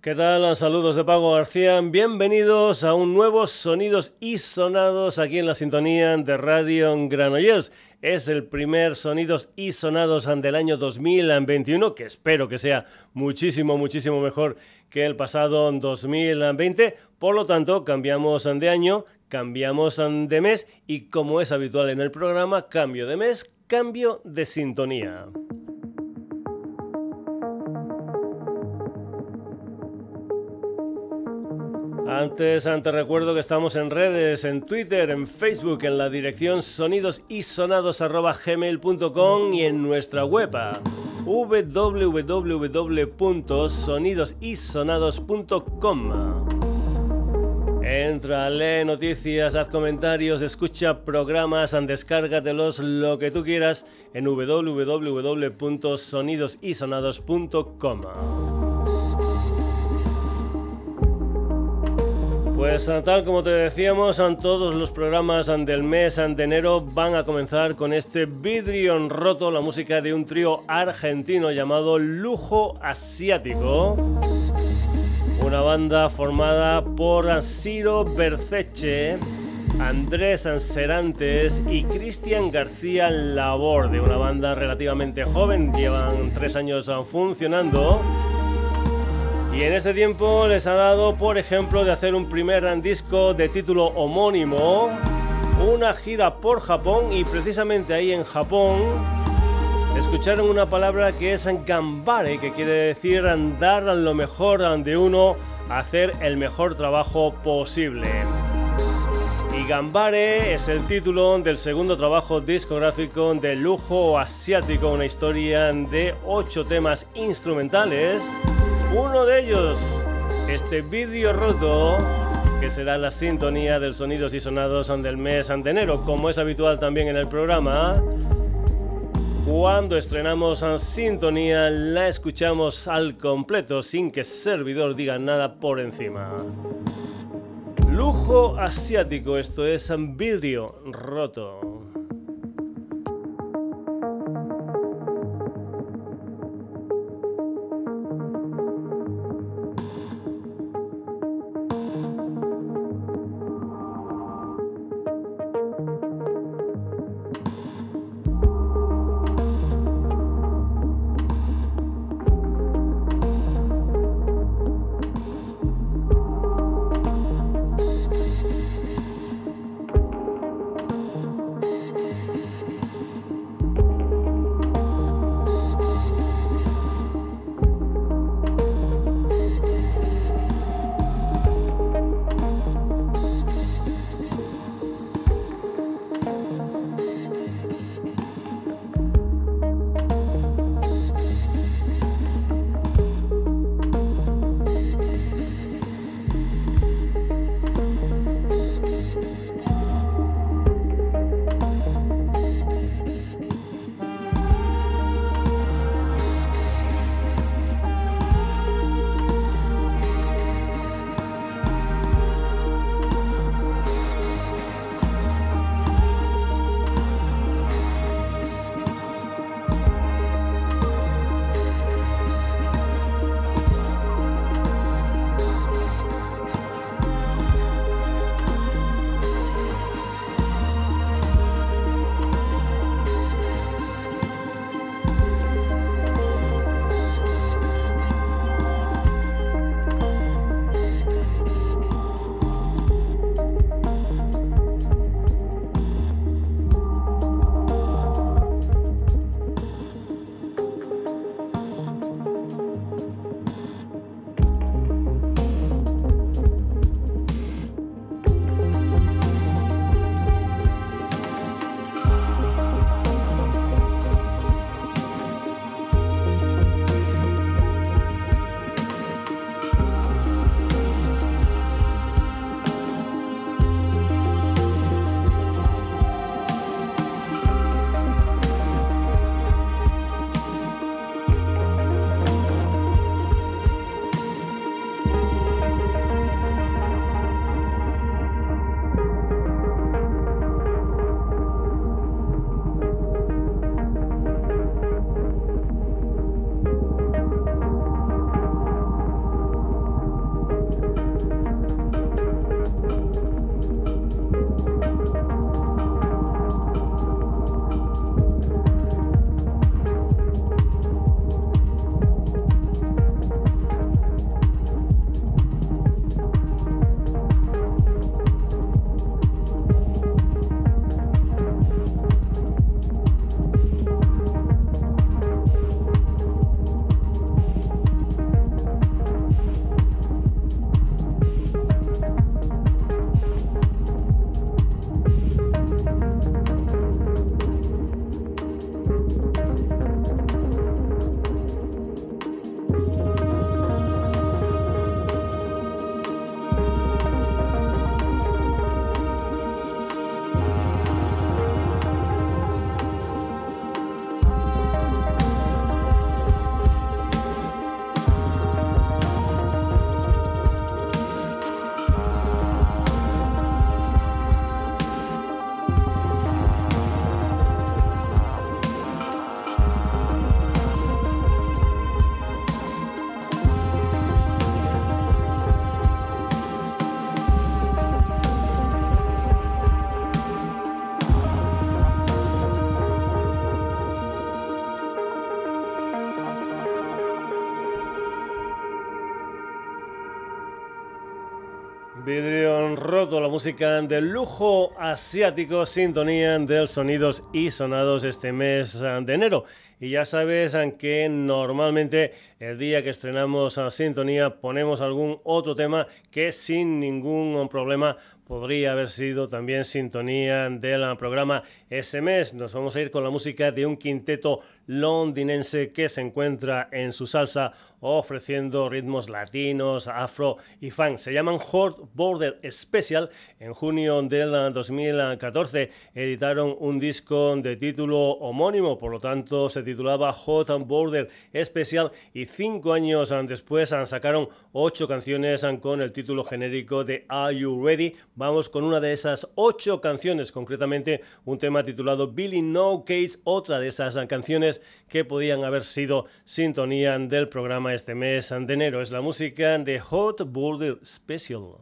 ¿Qué tal? Saludos de Pago García. Bienvenidos a un nuevo Sonidos y Sonados aquí en la sintonía de Radio Granollers. Es el primer Sonidos y Sonados del año 2021, que espero que sea muchísimo, muchísimo mejor que el pasado 2020. Por lo tanto, cambiamos de año, cambiamos de mes y como es habitual en el programa, cambio de mes, cambio de sintonía. Antes, antes recuerdo que estamos en redes, en Twitter, en Facebook, en la dirección sonidosisonados.gmail.com y en nuestra web www.sonidosisonados.com. Entra, lee noticias, haz comentarios, escucha programas, descárgatelos, lo que tú quieras en www.sonidosisonados.com. Pues tal como te decíamos, todos los programas del mes de enero van a comenzar con este vidrio roto, la música de un trío argentino llamado Lujo Asiático. Una banda formada por Ciro Berceche, Andrés Anserantes y Cristian García Laborde, una banda relativamente joven, llevan tres años funcionando y en este tiempo les ha dado, por ejemplo, de hacer un primer disco de título homónimo, una gira por Japón y precisamente ahí en Japón escucharon una palabra que es gambare, que quiere decir dar lo mejor de uno, hacer el mejor trabajo posible. Y Gambare es el título del segundo trabajo discográfico de lujo asiático, una historia de ocho temas instrumentales uno de ellos, este vídeo roto, que será la sintonía del Sonidos y Sonados del mes de enero, como es habitual también en el programa. Cuando estrenamos en sintonía, la escuchamos al completo sin que servidor diga nada por encima. Lujo asiático, esto es vidrio roto. Roto, la música del lujo asiático, sintonía del sonidos y sonados este mes de enero. Y ya sabes que normalmente el día que estrenamos a Sintonía ponemos algún otro tema que sin ningún problema podría haber sido también sintonía del programa SMS. Nos vamos a ir con la música de un quinteto londinense que se encuentra en su salsa ofreciendo ritmos latinos, afro y funk. Se llaman Hot Border Special. En junio del 2014 editaron un disco de título homónimo, por lo tanto se titulaba Hot Border Special y cinco años después sacaron ocho canciones con el título genérico de Are You Ready? Vamos con una de esas ocho canciones, concretamente un tema titulado Billy No Case, otra de esas canciones que podían haber sido sintonía del programa este mes de enero. Es la música de Hot Border Special.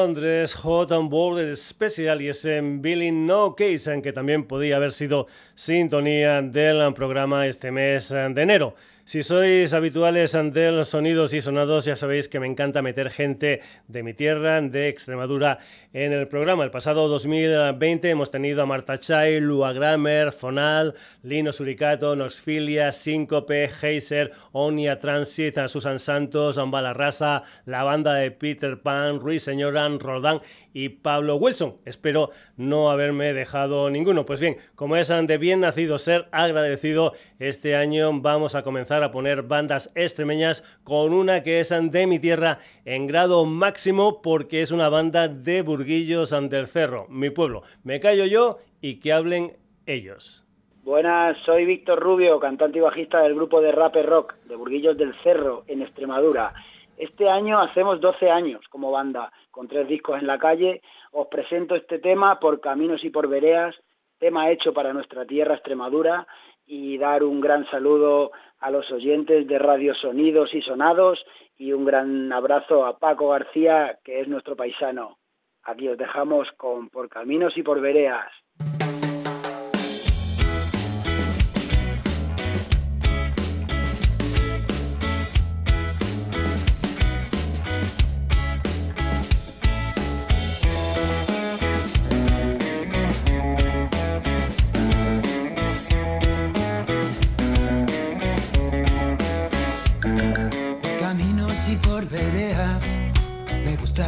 Londres, Hot on Border Special y ese Billy No Case, en que también podía haber sido sintonía del programa este mes de enero. Si sois habituales ante los sonidos y sonados, ya sabéis que me encanta meter gente de mi tierra, de Extremadura, en el programa. El pasado 2020 hemos tenido a Marta Chay, Lua Grammer, Fonal, Lino Suricato, Noxfilia, Síncope, Heiser, Onia Transit, Susan Santos, Ambala Rasa, la banda de Peter Pan, Ruiz Señoran, Roldán y Pablo Wilson. Espero no haberme dejado ninguno. Pues bien, como es de bien nacido ser agradecido, este año vamos a comenzar a poner bandas extremeñas con una que es de mi tierra en grado máximo porque es una banda de Burguillos ante el Cerro, mi pueblo. Me callo yo y que hablen ellos. Buenas, soy Víctor Rubio, cantante y bajista del grupo de rap rock de Burguillos del Cerro en Extremadura. Este año hacemos 12 años como banda con tres discos en la calle, os presento este tema por Caminos y por Vereas, tema hecho para nuestra tierra Extremadura y dar un gran saludo a los oyentes de Radio Sonidos y Sonados y un gran abrazo a Paco García, que es nuestro paisano. Aquí os dejamos con Por Caminos y por Vereas.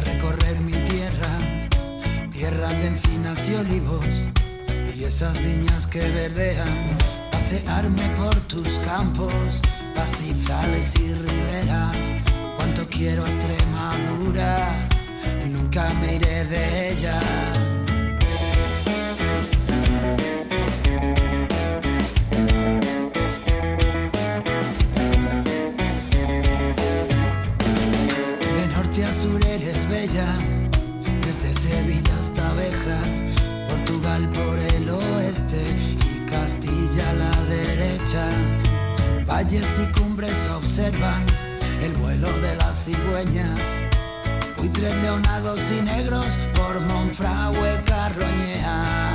Recorrer mi tierra, tierra de encinas y olivos, y esas viñas que verdean, pasearme por tus campos, pastizales y riberas, cuanto quiero Extremadura, nunca me iré de ella. Desde Sevilla hasta Beja, Portugal por el oeste y Castilla a la derecha. Valles y cumbres observan el vuelo de las cigüeñas. Buitres leonados y negros por Monfragüe Carroñea.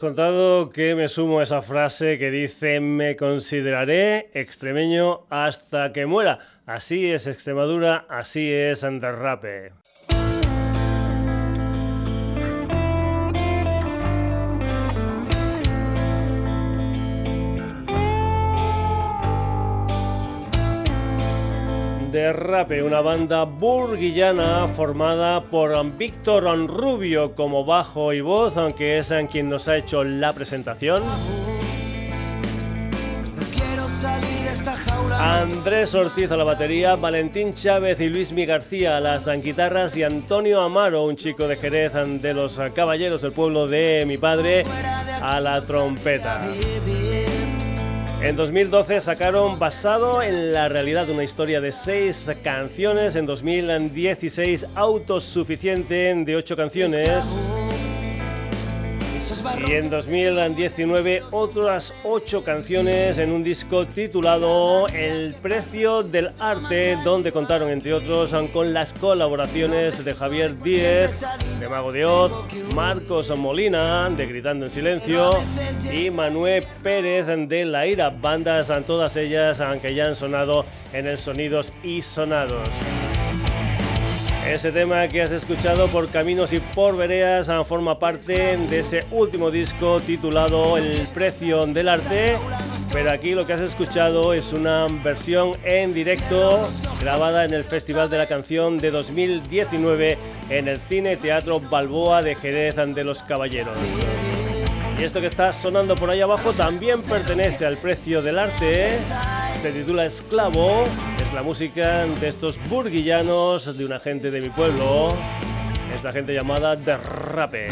Contado que me sumo a esa frase que dice me consideraré extremeño hasta que muera. Así es Extremadura, así es Anderrape. Rape, una banda burguillana formada por Víctor Rubio como bajo y voz, aunque es quien nos ha hecho la presentación. Andrés Ortiz a la batería, Valentín Chávez y Luis Mi García a las guitarras y Antonio Amaro, un chico de Jerez de los Caballeros del pueblo de mi padre, a la trompeta. En 2012 sacaron Basado en la realidad una historia de seis canciones. En 2016 Autosuficiente de ocho canciones. Y en 2019 otras ocho canciones en un disco titulado El precio del arte, donde contaron entre otros con las colaboraciones de Javier Díez, de Mago de Oz, Marcos Molina, de Gritando en Silencio, y Manuel Pérez de La Ira, bandas todas ellas aunque ya han sonado en el Sonidos y Sonados. Ese tema que has escuchado por Caminos y por Vereas ah, forma parte de ese último disco titulado El precio del arte. Pero aquí lo que has escuchado es una versión en directo grabada en el Festival de la Canción de 2019 en el Cine Teatro Balboa de Jerez de los Caballeros. Y esto que está sonando por ahí abajo también pertenece al precio del arte. Se titula Esclavo. Es la música de estos burguillanos de una gente de mi pueblo. Es la gente llamada Derrape.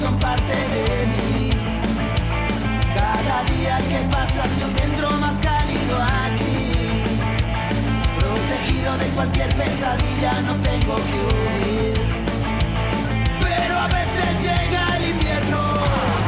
son parte de mí. Cada día que pasa estoy dentro más cálido aquí. Protegido de cualquier pesadilla, no tengo que huir. Pero a veces llega el invierno.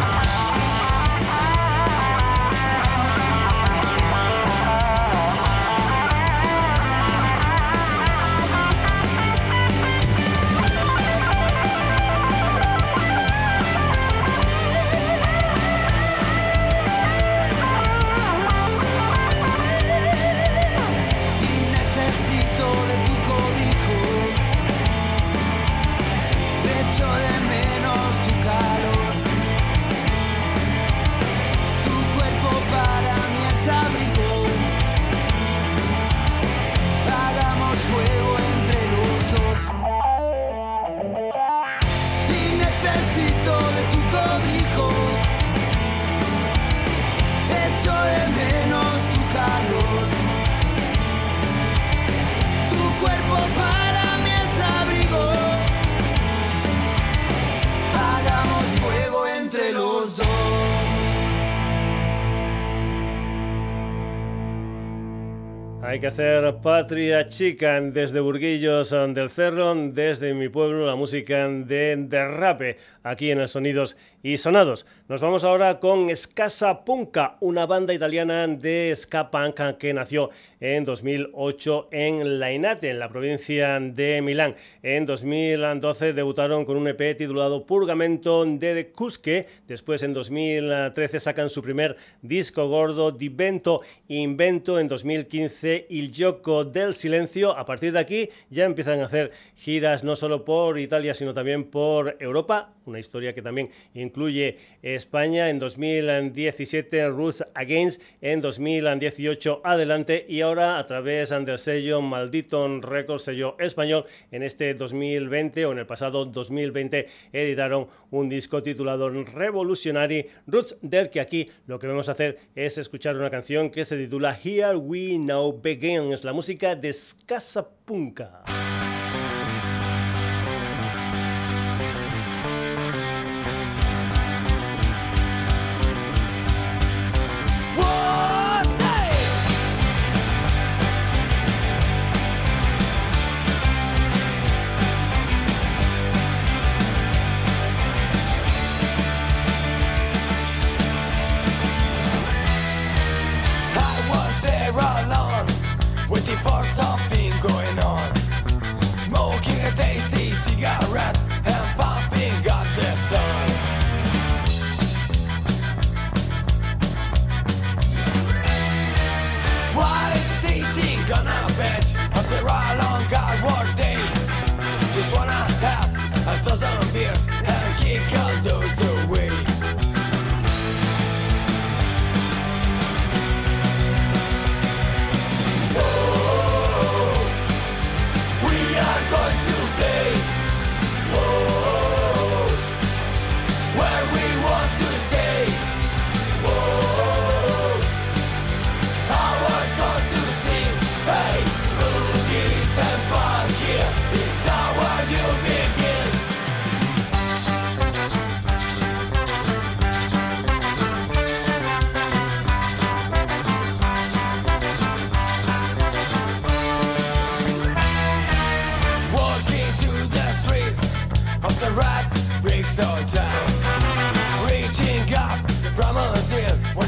Que hacer patria chica desde Burguillos del Cerro, desde mi pueblo, la música de Derrape, aquí en el Sonidos y Sonados. Nos vamos ahora con Escasa Punca, una banda italiana de ska punk que nació en 2008 en Lainate, en la provincia de Milán. En 2012 debutaron con un EP titulado Purgamento de Cusque. Después, en 2013, sacan su primer disco gordo, Divento Invento. En 2015, Il Gioco del Silencio. A partir de aquí ya empiezan a hacer giras no solo por Italia, sino también por Europa. Una historia que también incluye España en 2017, Ruth Against en 2018 adelante y ahora a través del sello Maldito Records, sello español, en este 2020 o en el pasado 2020 editaron un disco titulado Revolutionary. Roots, del que aquí lo que vamos a hacer es escuchar una canción que se titula Here We Now Begin, es la música de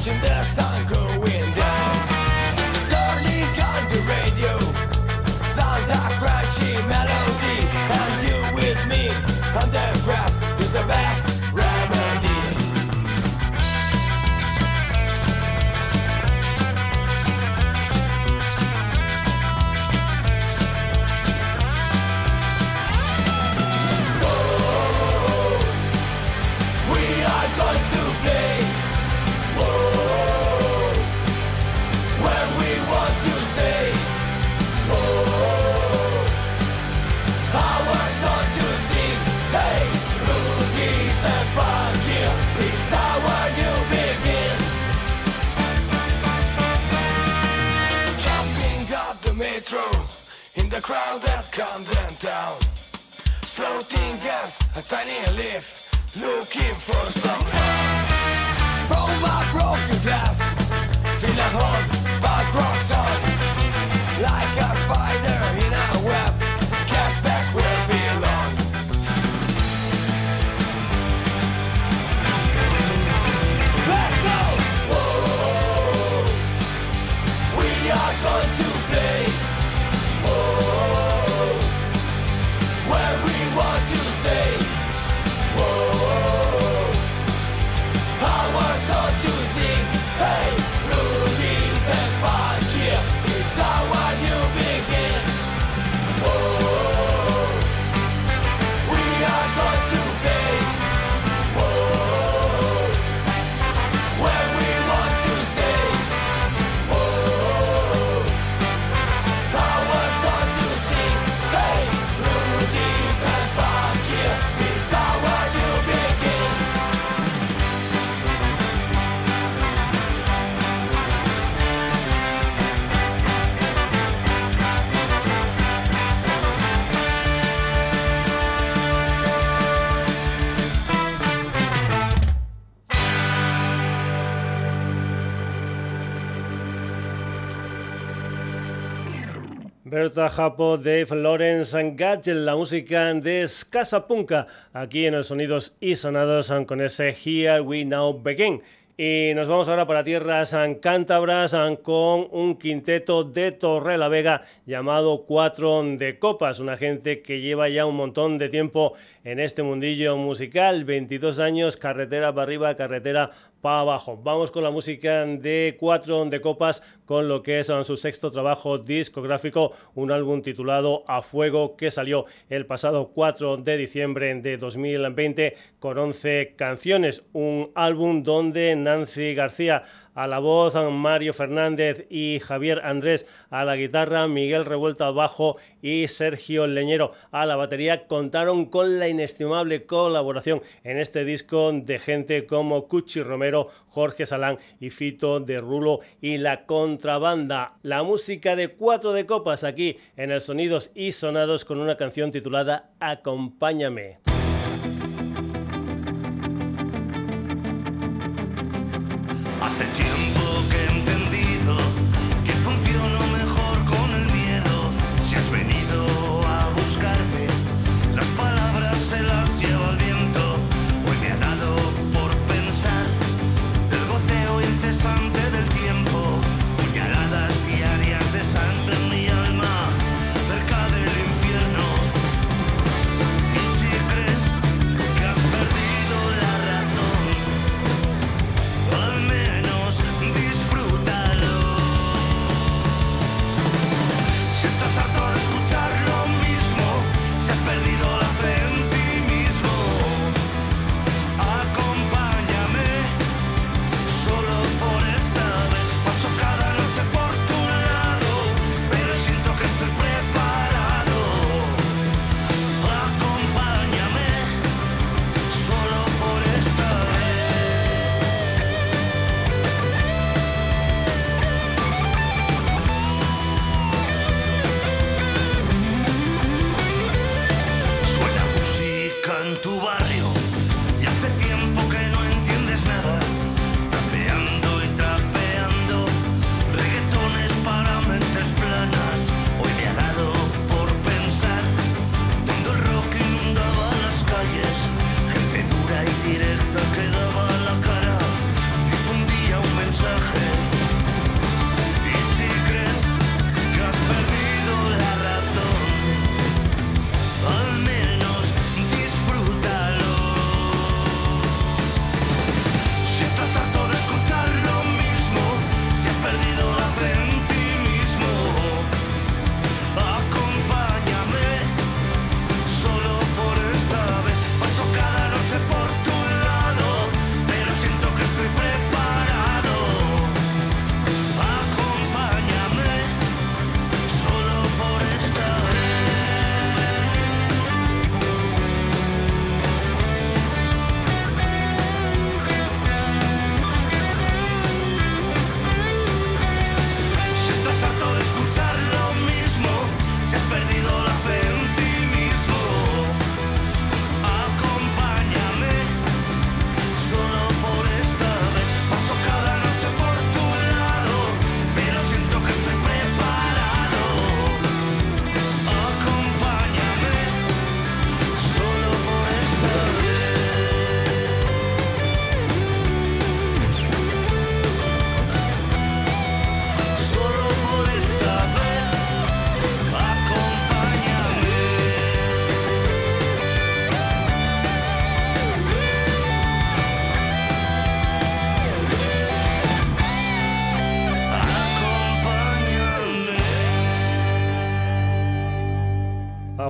imagine that. calm them down. Floating as a tiny leaf Looking for some. Help From my broken glass Till I hold Japo, Dave Lawrence, Gadget, la música de Punka, aquí en el Sonidos y Sonados con ese Here We Now Begin. Y nos vamos ahora para tierras cántabras con un quinteto de Torre la Vega llamado Cuatro de Copas, una gente que lleva ya un montón de tiempo en este mundillo musical, 22 años, carretera para arriba, carretera abajo. Vamos con la música de Cuatro de Copas, con lo que es su sexto trabajo discográfico, un álbum titulado A Fuego que salió el pasado 4 de diciembre de 2020 con 11 canciones. Un álbum donde Nancy García a la voz, Mario Fernández y Javier Andrés a la guitarra, Miguel Revuelta bajo y Sergio Leñero a la batería contaron con la inestimable colaboración en este disco de gente como Cuchi Romero, Jorge Salán y Fito de Rulo y la contrabanda. La música de cuatro de copas aquí en el Sonidos y Sonados con una canción titulada Acompáñame.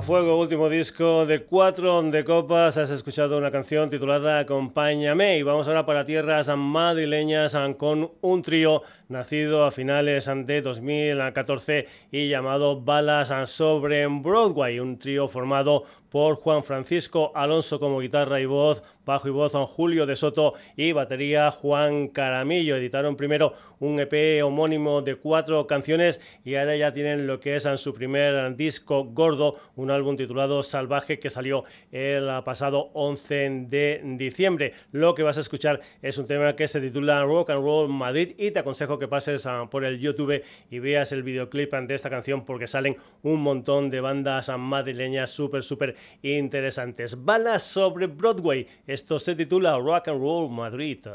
Fuego, último disco de cuatro de copas. Has escuchado una canción titulada Acompáñame. Y vamos ahora para tierras madrileñas con un trío nacido a finales de 2014 y llamado Balas sobre Broadway. Un trío formado por Juan Francisco Alonso como guitarra y voz, bajo y voz Julio de Soto y batería Juan Caramillo. Editaron primero un EP homónimo de cuatro canciones y ahora ya tienen lo que es su primer disco gordo, un álbum titulado Salvaje que salió el pasado 11 de diciembre. Lo que vas a escuchar es un tema que se titula Rock and Roll Madrid y te aconsejo que pases por el YouTube y veas el videoclip de esta canción porque salen un montón de bandas madrileñas súper, súper interesantes. Balas sobre Broadway. Esto se titula Rock and Roll Madrid.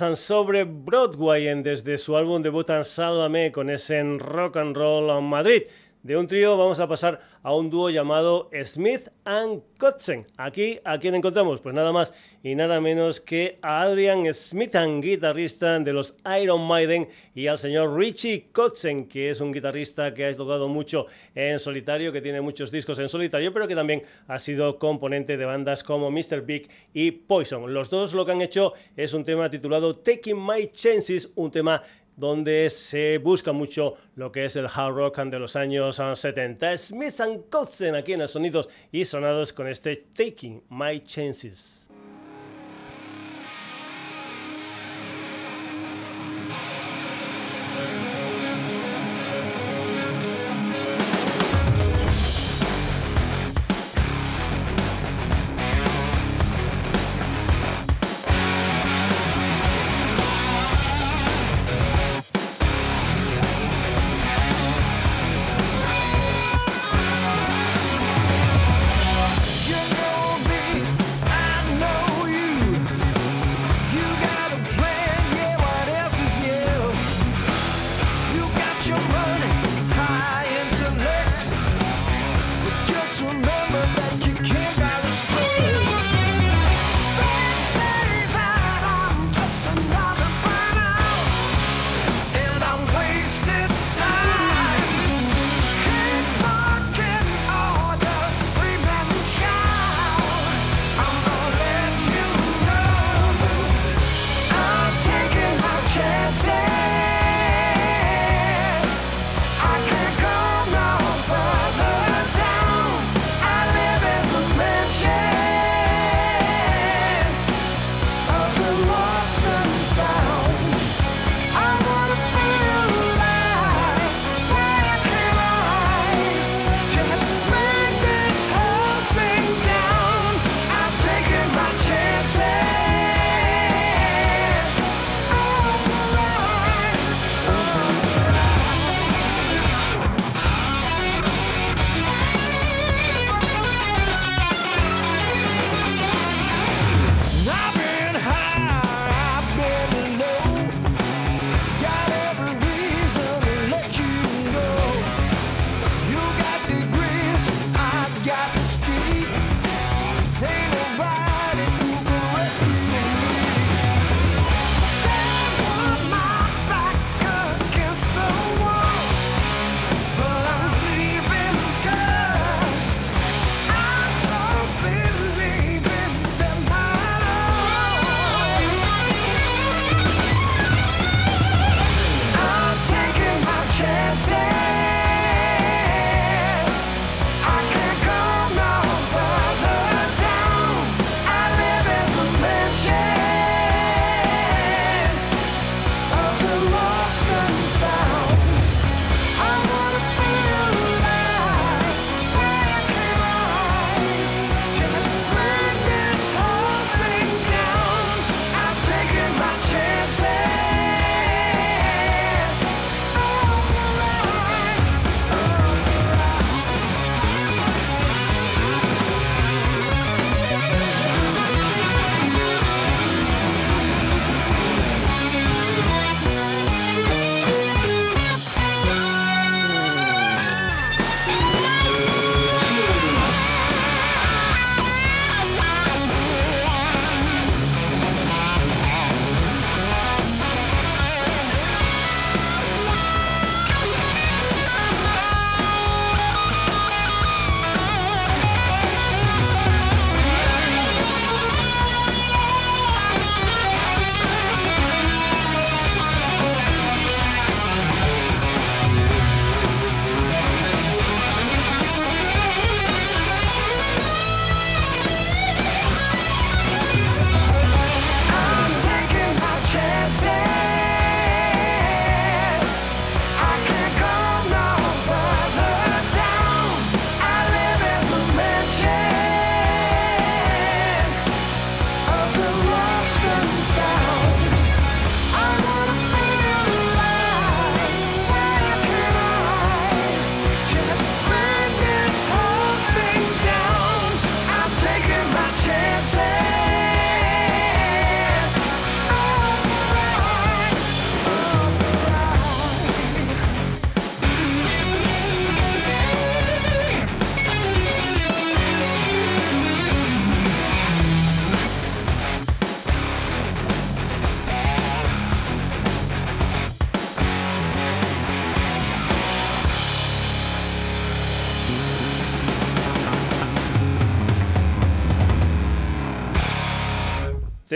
Balas sobre Broadway desde su álbum debut Sálvame con ese Rock and Roll Madrid. De un trío vamos a pasar a un dúo llamado Smith and Kotzen. Aquí, ¿a quién encontramos? Pues nada más y nada menos que a Adrian Smith, guitarrista de los Iron Maiden, y al señor Richie Kotzen, que es un guitarrista que ha tocado mucho en solitario, que tiene muchos discos en solitario, pero que también ha sido componente de bandas como Mr. Big y Poison. Los dos lo que han hecho es un tema titulado Taking My Chances, un tema donde se busca mucho lo que es el hard rock de los años 70. Smith and Kotzen aquí en el Sonidos y Sonados con este Taking My Chances.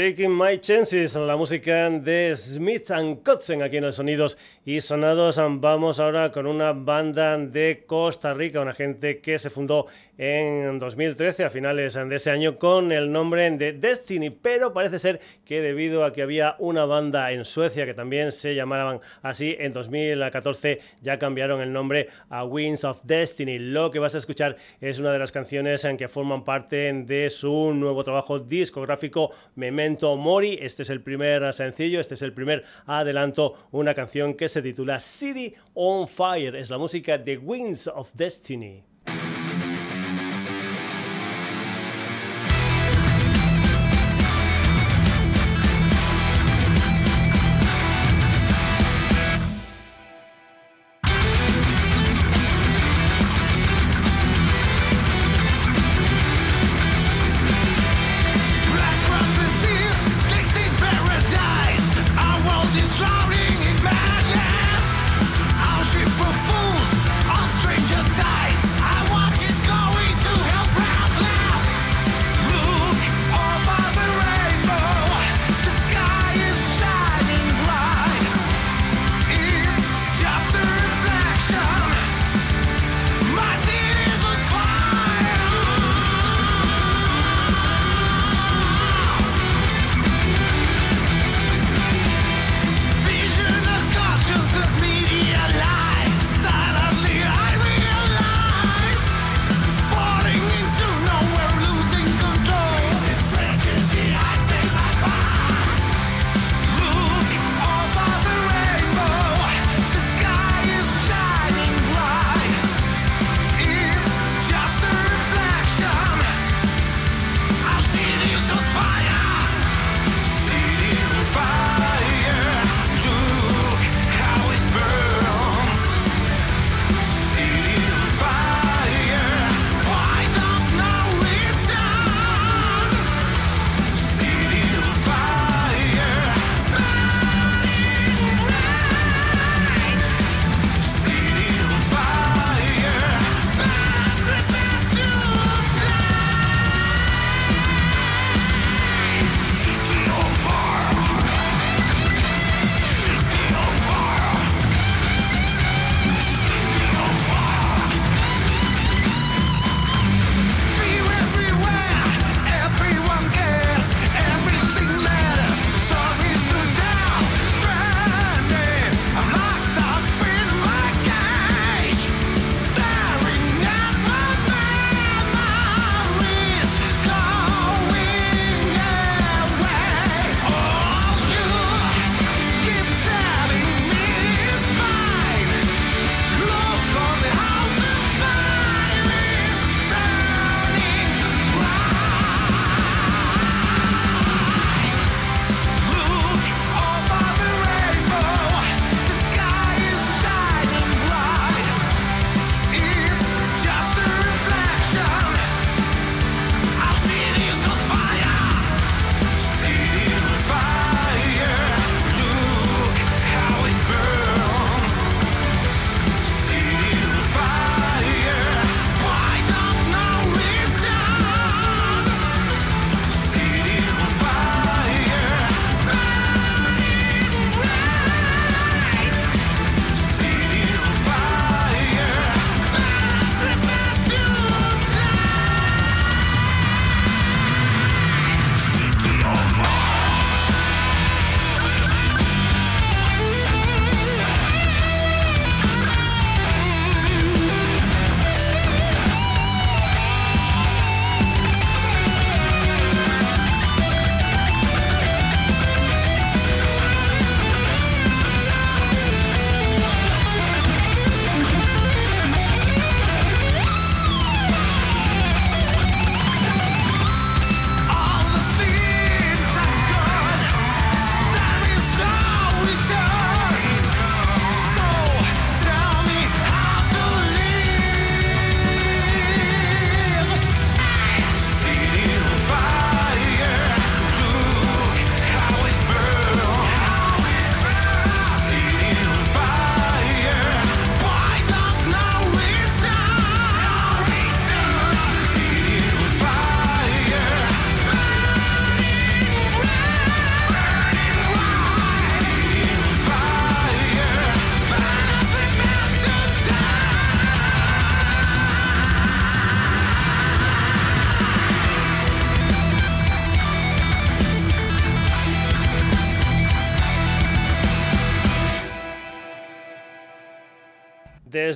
Taking My Chances, la música de Smith and Kotzen aquí en los Sonidos y Sonados. Vamos ahora con una banda de Costa Rica, una gente que se fundó en 2013, a finales de ese año, con el nombre de Destiny, pero parece ser que debido a que había una banda en Suecia que también se llamaban así, en 2014 ya cambiaron el nombre a Winds of Destiny. Lo que vas a escuchar es una de las canciones en que forman parte de su nuevo trabajo discográfico Memento Mori. Este es el primer sencillo, este es el primer adelanto, una canción que se titula City on Fire. Es la música de Winds of Destiny.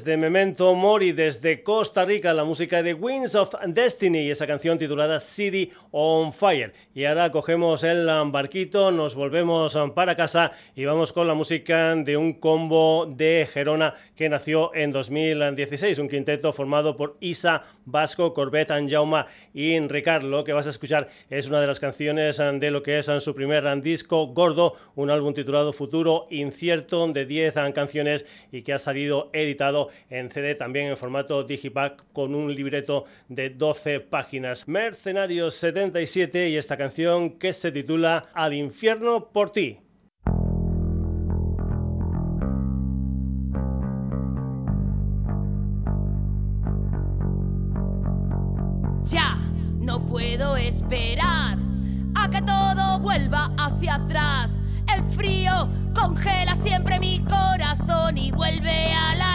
desde Memento Mori, desde Costa Rica, la música de Winds of Destiny y esa canción titulada City on Fire. Y ahora cogemos el barquito, nos volvemos para casa y vamos con la música de un combo de Gerona que nació en 2016, un quinteto formado por Isa, Vasco, Corbett, Anjauma y Ricard. Lo que vas a escuchar es una de las canciones de lo que es su primer disco, Gordo, un álbum titulado Futuro Incierto de 10 canciones y que ha salido editado en CD, también en formato digipack con un libreto de 12 páginas. Mercenarios 77 y esta canción que se titula Al infierno por ti. Ya no puedo esperar a que todo vuelva hacia atrás. El frío congela siempre mi corazón y vuelve a la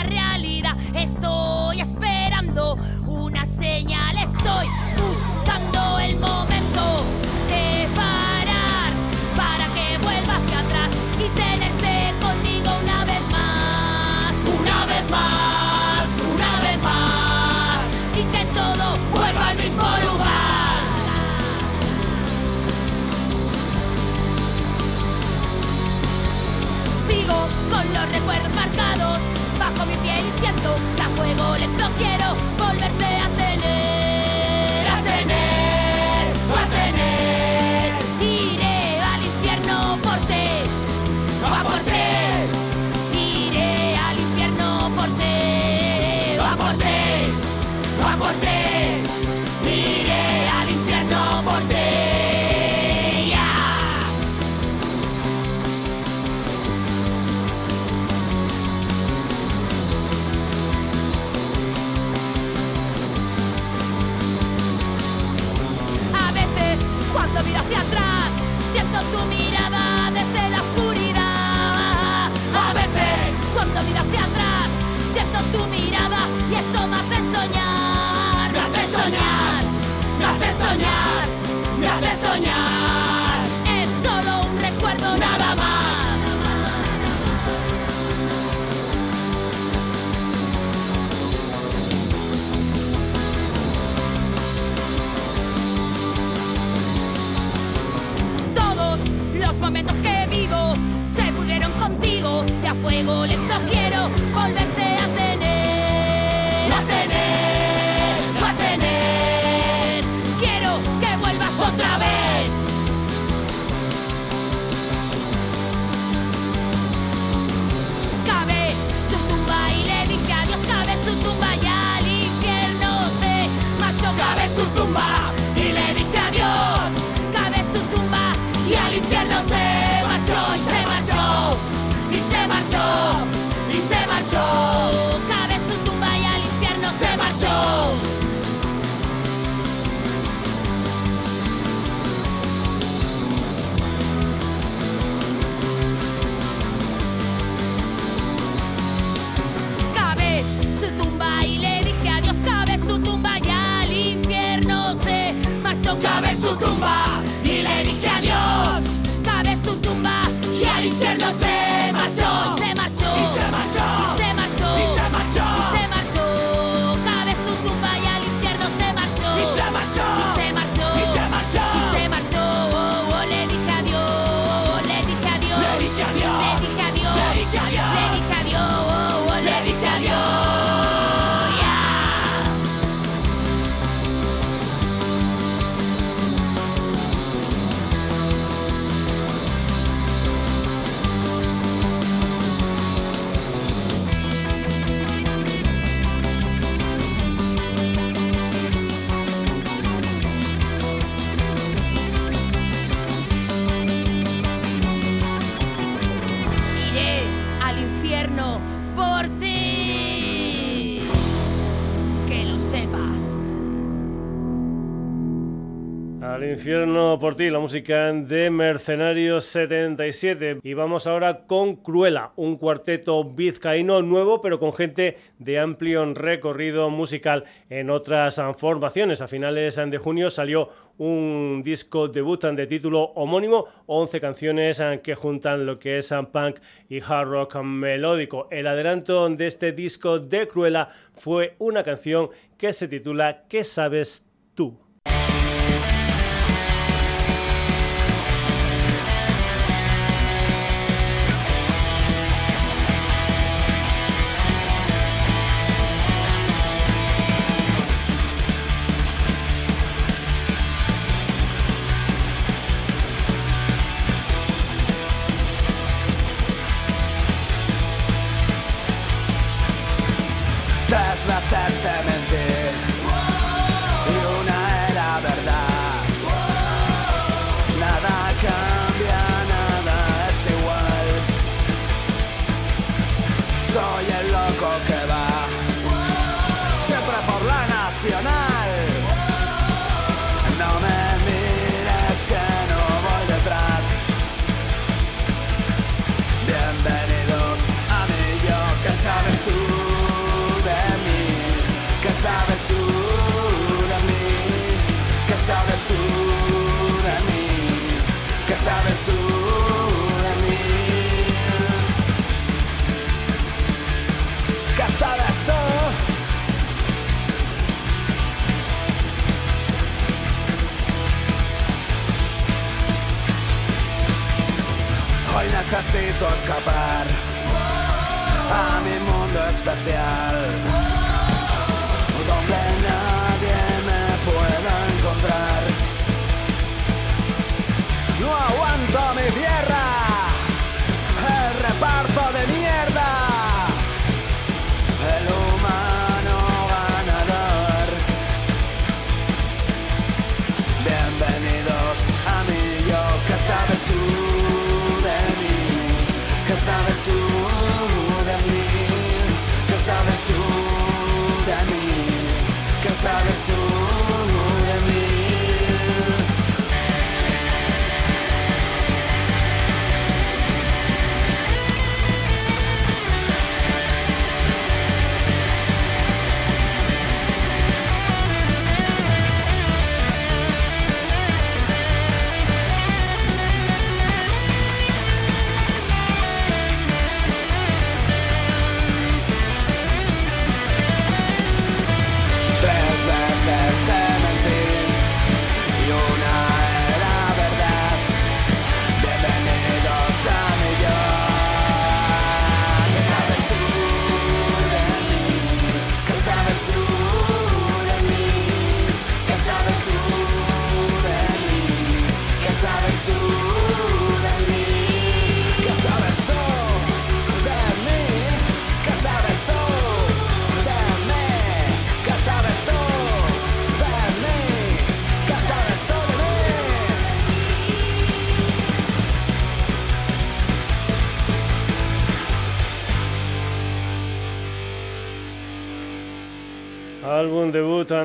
infierno por ti, la música de Mercenarios 77. Y vamos ahora con Cruela, un cuarteto vizcaíno nuevo, pero con gente de amplio recorrido musical en otras formaciones. A finales de junio salió un disco debut de título homónimo, 11 canciones que juntan lo que es punk y hard rock melódico. El adelanto de este disco de Cruela fue una canción que se titula ¿Qué sabes tú? necesito escapar a mi mundo especial.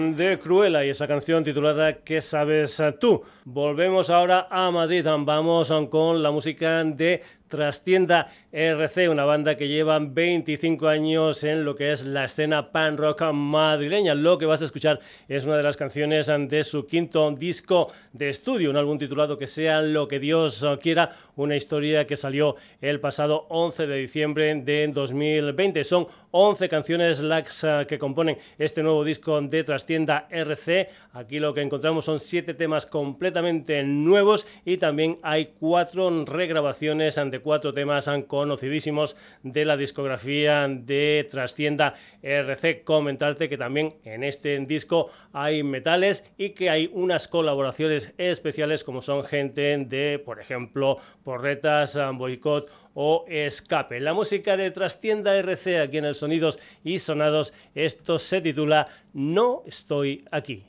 De Cruella y esa canción titulada ¿Qué sabes tú? Volvemos ahora a Madrid, vamos con la música de Trastienda RC, una banda que lleva 25 años en lo que es la escena pan rock madrileña. Lo que vas a escuchar es una de las canciones de su quinto disco de estudio, un álbum titulado Que sea lo que Dios quiera, una historia que salió el pasado 11 de diciembre de 2020. Son 11 canciones las eh, que componen este nuevo disco de Trastienda RC. Aquí lo que encontramos son 7 temas completamente nuevos y también hay 4 regrabaciones ante cuatro temas conocidísimos de la discografía de Trascienda RC. Comentarte que también en este disco hay metales y que hay unas colaboraciones especiales como son gente de, por ejemplo, Porretas, Boicot o Escape. La música de Trastienda RC aquí en el Sonidos y Sonados, esto se titula No estoy aquí.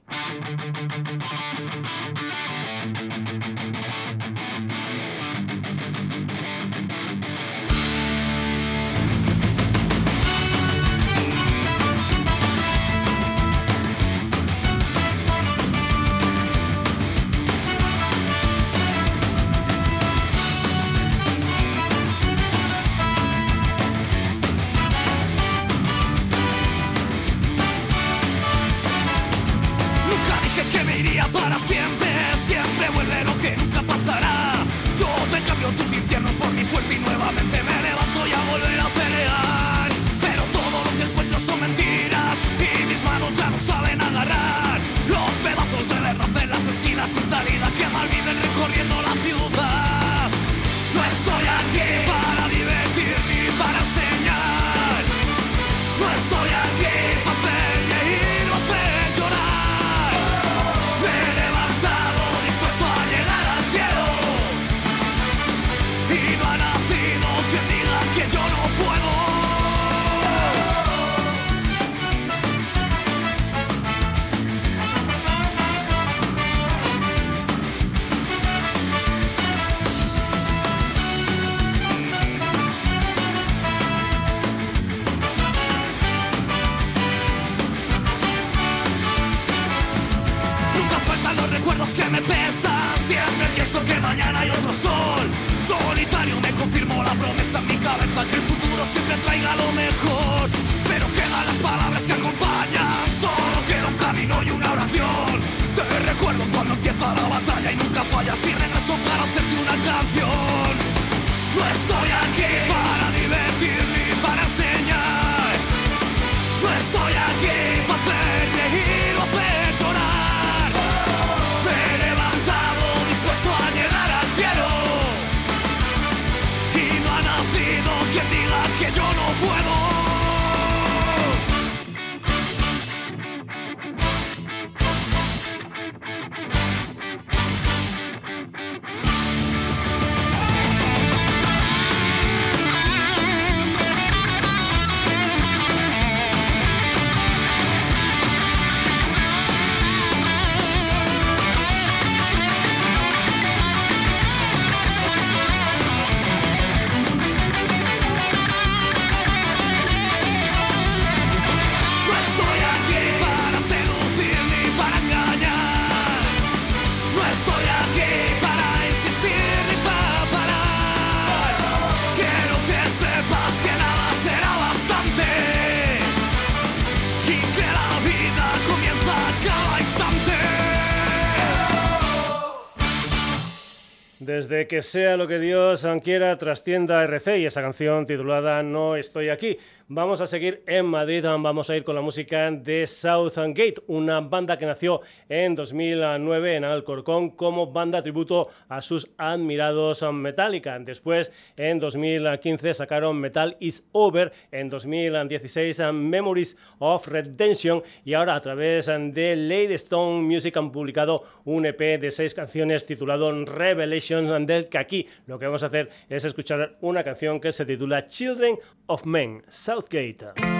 que sea lo que Dios quiera, trascienda RC y esa canción titulada No estoy aquí. Vamos a seguir en Madrid, vamos a ir con la música de Southgate, una banda que nació en 2009 en Alcorcón como banda tributo a sus admirados Metallica. Después, en 2015 sacaron Metal is Over, en 2016 Memories of Redemption y ahora a través de Lady Stone Music han publicado un EP de seis canciones titulado Revelations del que aquí lo que vamos a hacer es escuchar una canción que se titula Children of Men. Southgate.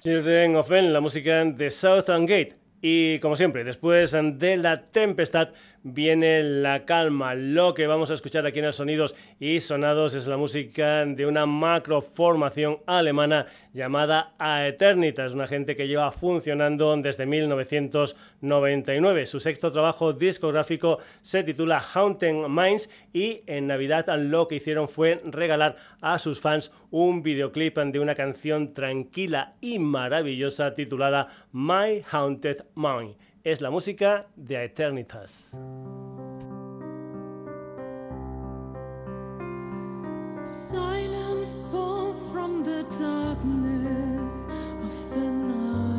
Children of Men, la música de Southern Gate. Y como siempre, después de la tempestad, viene la calma. Lo que vamos a escuchar aquí en el Sonidos y Sonados es la música de una macroformación alemana llamada Aeternita. Es una gente que lleva funcionando desde 1999. Su sexto trabajo discográfico se titula Haunted Minds y en Navidad lo que hicieron fue regalar a sus fans un videoclip de una canción tranquila y maravillosa titulada My Haunted Mind es la música de Eternitas. Silence falls from the darkness of the night.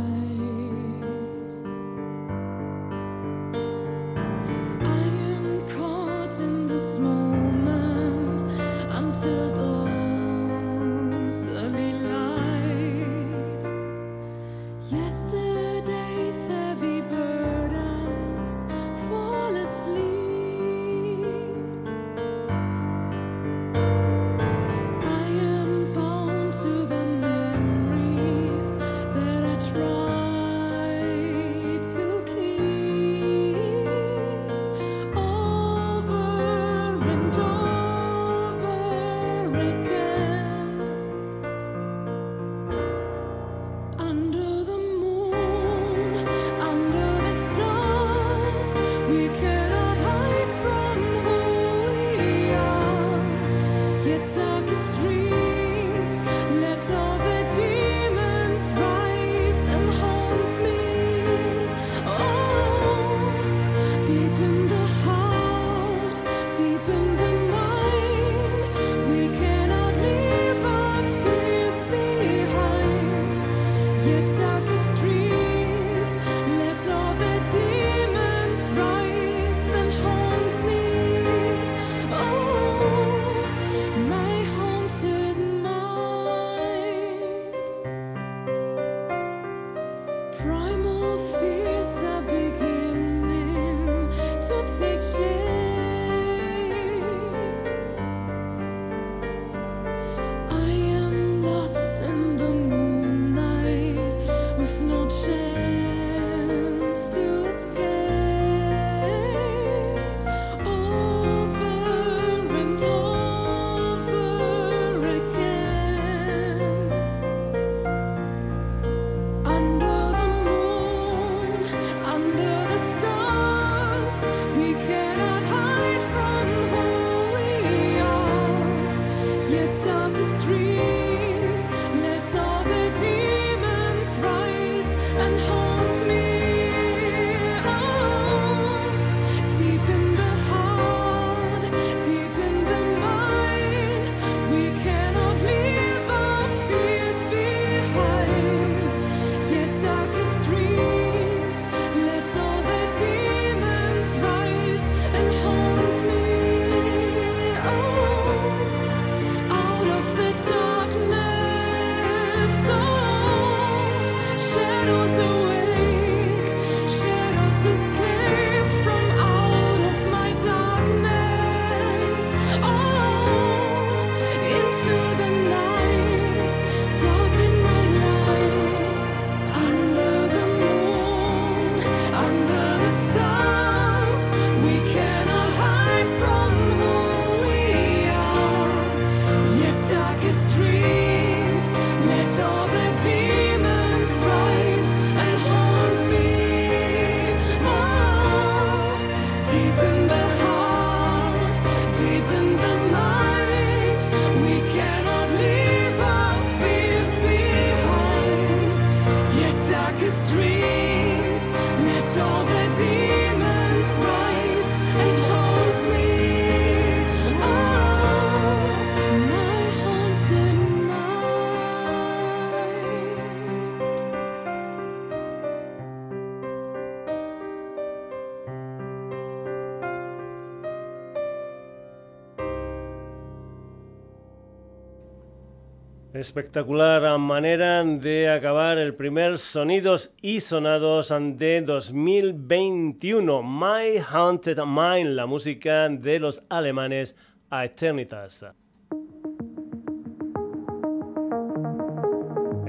Espectacular manera de acabar el primer Sonidos y Sonados de 2021. My Haunted Mind, la música de los alemanes a Eternitas.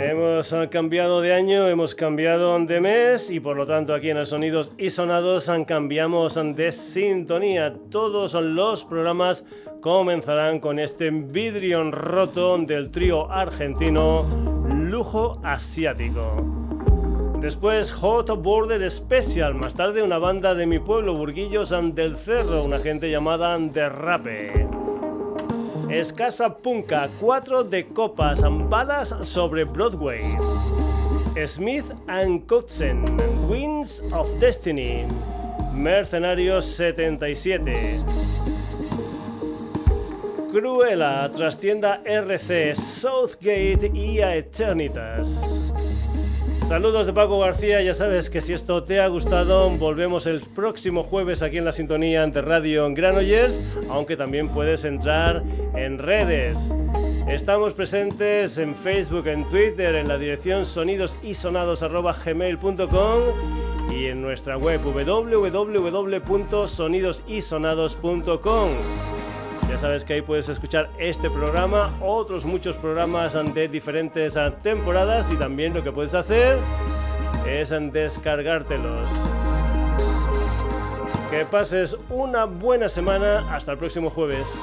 Hemos cambiado de año, hemos cambiado de mes y por lo tanto aquí en el Sonidos y Sonados cambiamos de sintonía. Todos los programas comenzarán con este vidrio roto del trío argentino Lujo Asiático. Después Hot Border Special, más tarde una banda de mi pueblo, Burguillos del Cerro, una gente llamada Derrape. Escasa Punka, 4 de copas, balas sobre Broadway. Smith and Kotzen, Winds of Destiny. Mercenarios 77. Cruella, Trastienda RC, Southgate y Eternitas. Saludos de Paco García, ya sabes que si esto te ha gustado, volvemos el próximo jueves aquí en la sintonía ante Radio Granollers, aunque también puedes entrar en redes. Estamos presentes en Facebook, en Twitter, en la dirección sonidosisonados.gmail.com y en nuestra web www.sonidosisonados.com. Ya sabes que ahí puedes escuchar este programa, otros muchos programas de diferentes temporadas y también lo que puedes hacer es descargártelos. Que pases una buena semana. Hasta el próximo jueves.